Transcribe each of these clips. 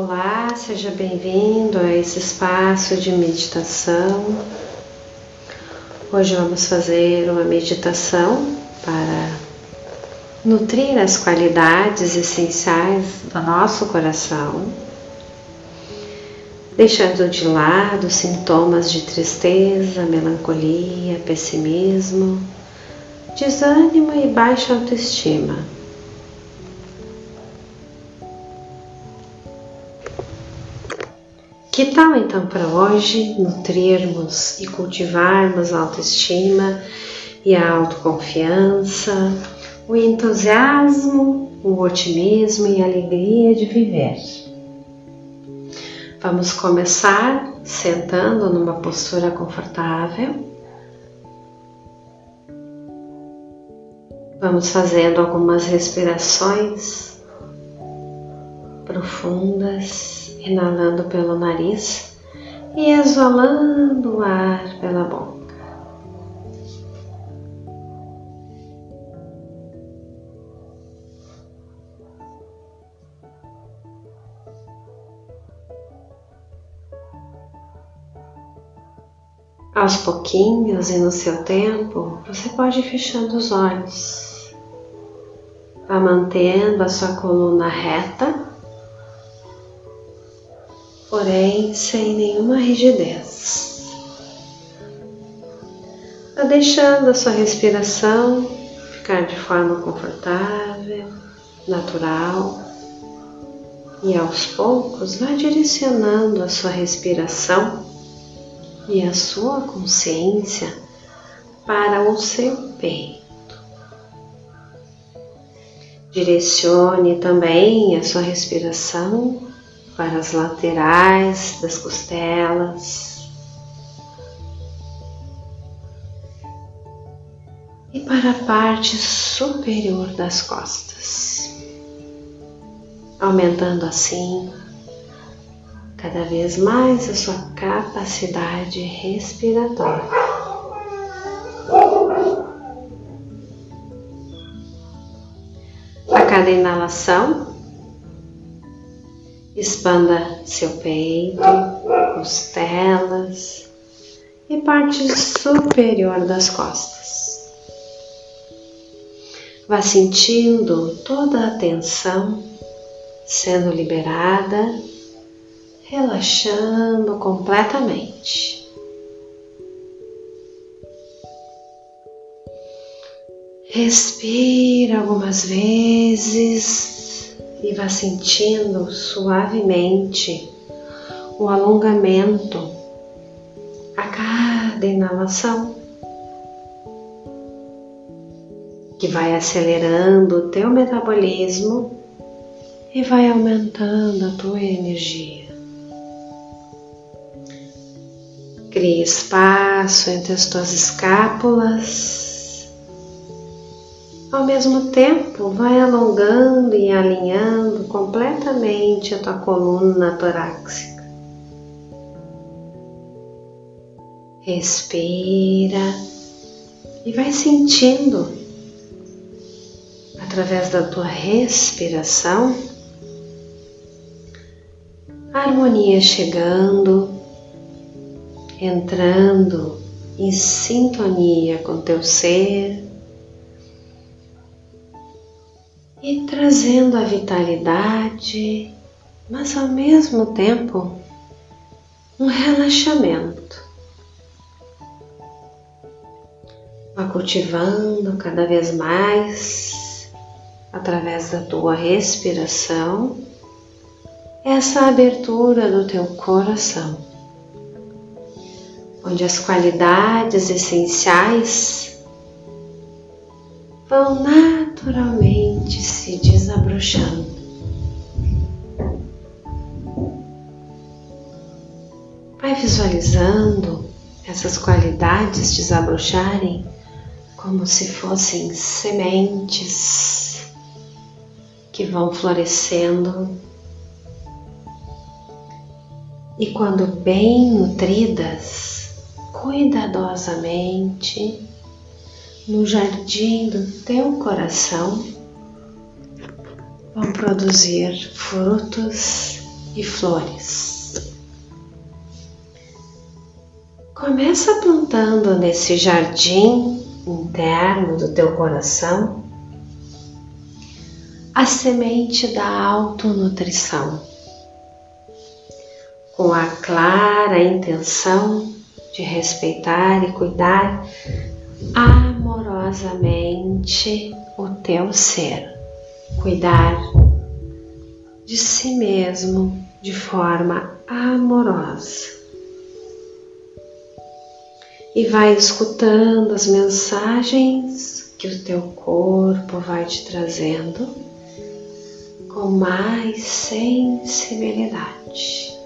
Olá, seja bem-vindo a esse espaço de meditação. Hoje vamos fazer uma meditação para nutrir as qualidades essenciais do nosso coração, deixando de lado sintomas de tristeza, melancolia, pessimismo, desânimo e baixa autoestima Que tal então para hoje nutrirmos e cultivarmos a autoestima e a autoconfiança, o entusiasmo, o otimismo e a alegria de viver? Vamos começar sentando numa postura confortável. Vamos fazendo algumas respirações profundas inalando pelo nariz e exalando o ar pela boca. Aos pouquinhos e no seu tempo, você pode ir fechando os olhos. Vá mantendo a sua coluna reta porém sem nenhuma rigidez. Vá deixando a sua respiração ficar de forma confortável, natural e aos poucos vá direcionando a sua respiração e a sua consciência para o seu peito. Direcione também a sua respiração para as laterais das costelas e para a parte superior das costas, aumentando assim cada vez mais a sua capacidade respiratória. A cada inalação, Expanda seu peito, costelas e parte superior das costas. Vá sentindo toda a tensão sendo liberada, relaxando completamente. Respira algumas vezes e vá sentindo suavemente o alongamento a cada inalação, que vai acelerando o teu metabolismo e vai aumentando a tua energia. Crie espaço entre as tuas escápulas ao mesmo tempo, vai alongando e alinhando completamente a tua coluna torácica. Respira e vai sentindo através da tua respiração a harmonia chegando, entrando em sintonia com teu ser e trazendo a vitalidade, mas ao mesmo tempo um relaxamento. Vá cultivando cada vez mais, através da tua respiração, essa abertura do teu coração, onde as qualidades essenciais vão naturalmente mente se desabrochando. Vai visualizando essas qualidades desabrocharem como se fossem sementes que vão florescendo. E quando bem nutridas, cuidadosamente, no jardim do teu coração, vão produzir frutos e flores. Começa plantando nesse jardim interno do teu coração a semente da autonutrição, com a clara intenção de respeitar e cuidar amorosamente o teu ser, cuidar de si mesmo de forma amorosa. E vai escutando as mensagens que o teu corpo vai te trazendo com mais sensibilidade.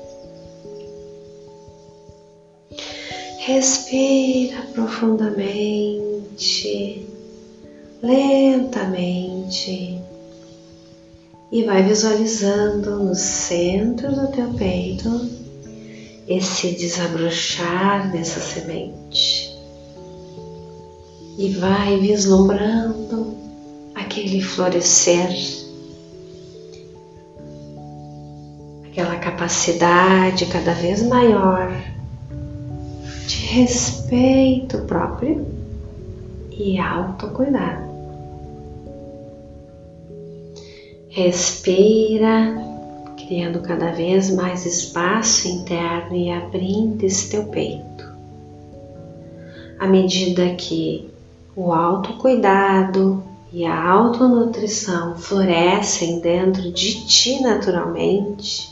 Respira profundamente, lentamente e vai visualizando no centro do teu peito esse desabrochar dessa semente. E vai vislumbrando aquele florescer, aquela capacidade cada vez maior de respeito próprio e autocuidado. Respira, criando cada vez mais espaço interno e abrindo esse teu peito. À medida que o autocuidado e a autonutrição florescem dentro de ti naturalmente,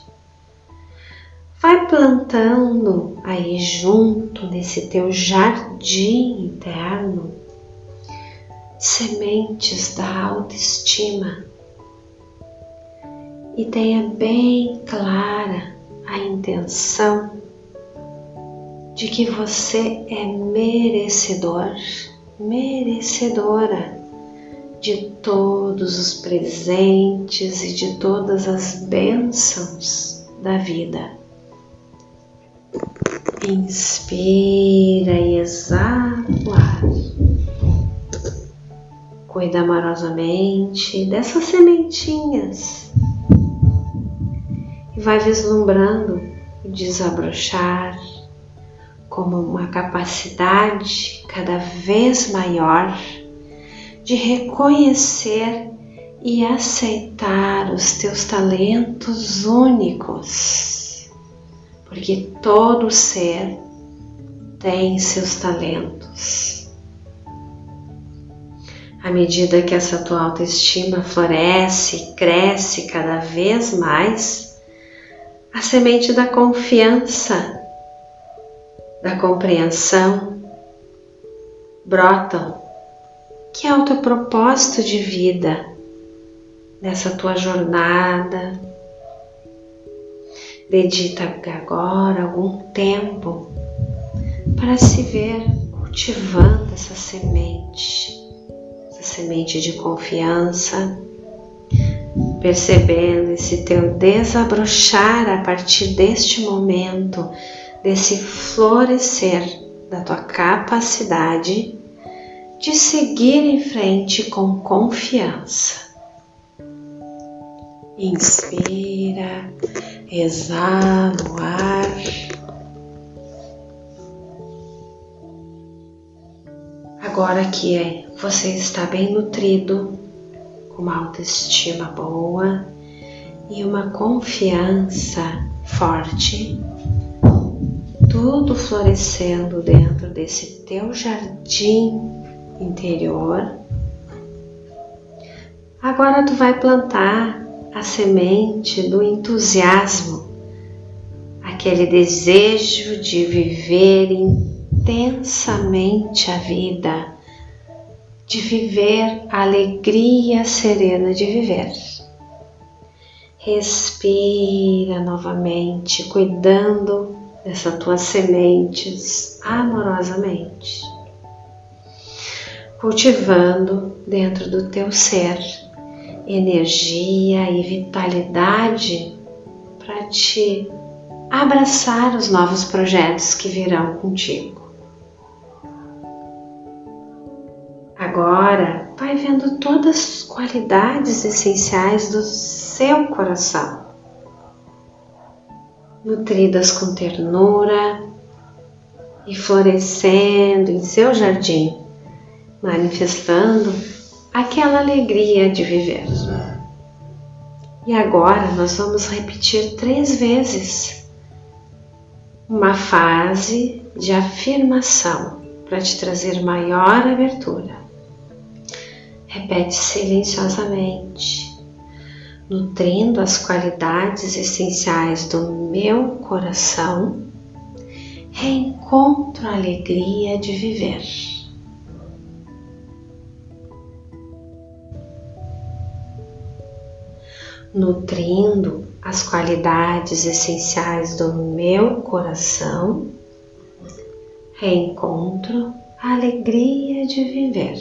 Vai plantando aí junto nesse teu jardim interno sementes da autoestima e tenha bem clara a intenção de que você é merecedor, merecedora de todos os presentes e de todas as bênçãos da vida. Inspira e exala o ar. Cuida amorosamente dessas sementinhas e vai vislumbrando o desabrochar como uma capacidade cada vez maior de reconhecer e aceitar os teus talentos únicos porque todo ser tem seus talentos. À medida que essa tua autoestima floresce cresce cada vez mais, a semente da confiança, da compreensão brotam, que é o teu propósito de vida nessa tua jornada Dedita agora algum tempo para se ver cultivando essa semente, essa semente de confiança, percebendo esse teu desabrochar a partir deste momento, desse florescer da tua capacidade de seguir em frente com confiança. Inspira exala o ar. Agora que é, você está bem nutrido, com uma autoestima boa e uma confiança forte, tudo florescendo dentro desse teu jardim interior. Agora tu vai plantar a semente do entusiasmo, aquele desejo de viver intensamente a vida, de viver a alegria serena de viver. Respira novamente, cuidando dessas tuas sementes amorosamente, cultivando dentro do teu ser energia e vitalidade para te abraçar os novos projetos que virão contigo. Agora, vai vendo todas as qualidades essenciais do seu coração. nutridas com ternura e florescendo em seu jardim, manifestando aquela alegria de viver. E agora nós vamos repetir três vezes uma fase de afirmação para te trazer maior abertura. Repete silenciosamente, nutrindo as qualidades essenciais do meu coração, reencontro a alegria de viver. Nutrindo as qualidades essenciais do meu coração, reencontro a alegria de viver.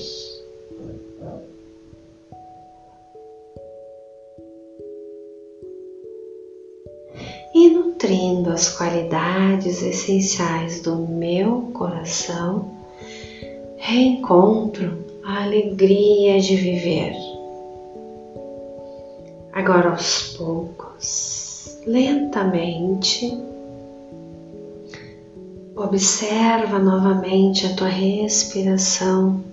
E nutrindo as qualidades essenciais do meu coração, reencontro a alegria de viver. Agora aos poucos, lentamente, observa novamente a tua respiração.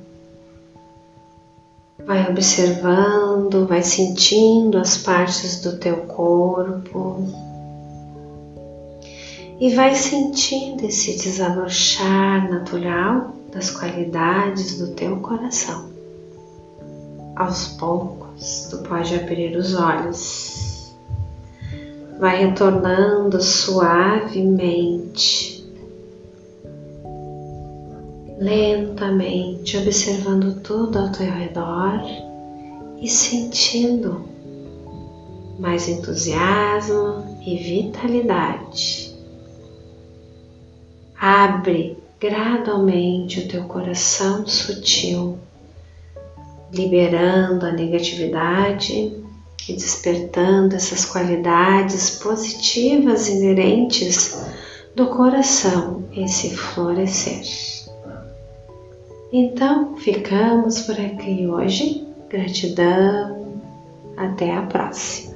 Vai observando, vai sentindo as partes do teu corpo e vai sentindo esse desabrochar natural das qualidades do teu coração. Aos poucos, tu pode abrir os olhos. Vai retornando suavemente, lentamente, observando tudo ao teu redor e sentindo mais entusiasmo e vitalidade. Abre gradualmente o teu coração sutil liberando a negatividade e despertando essas qualidades positivas inerentes do coração, esse florescer. Então, ficamos por aqui hoje. Gratidão. Até a próxima.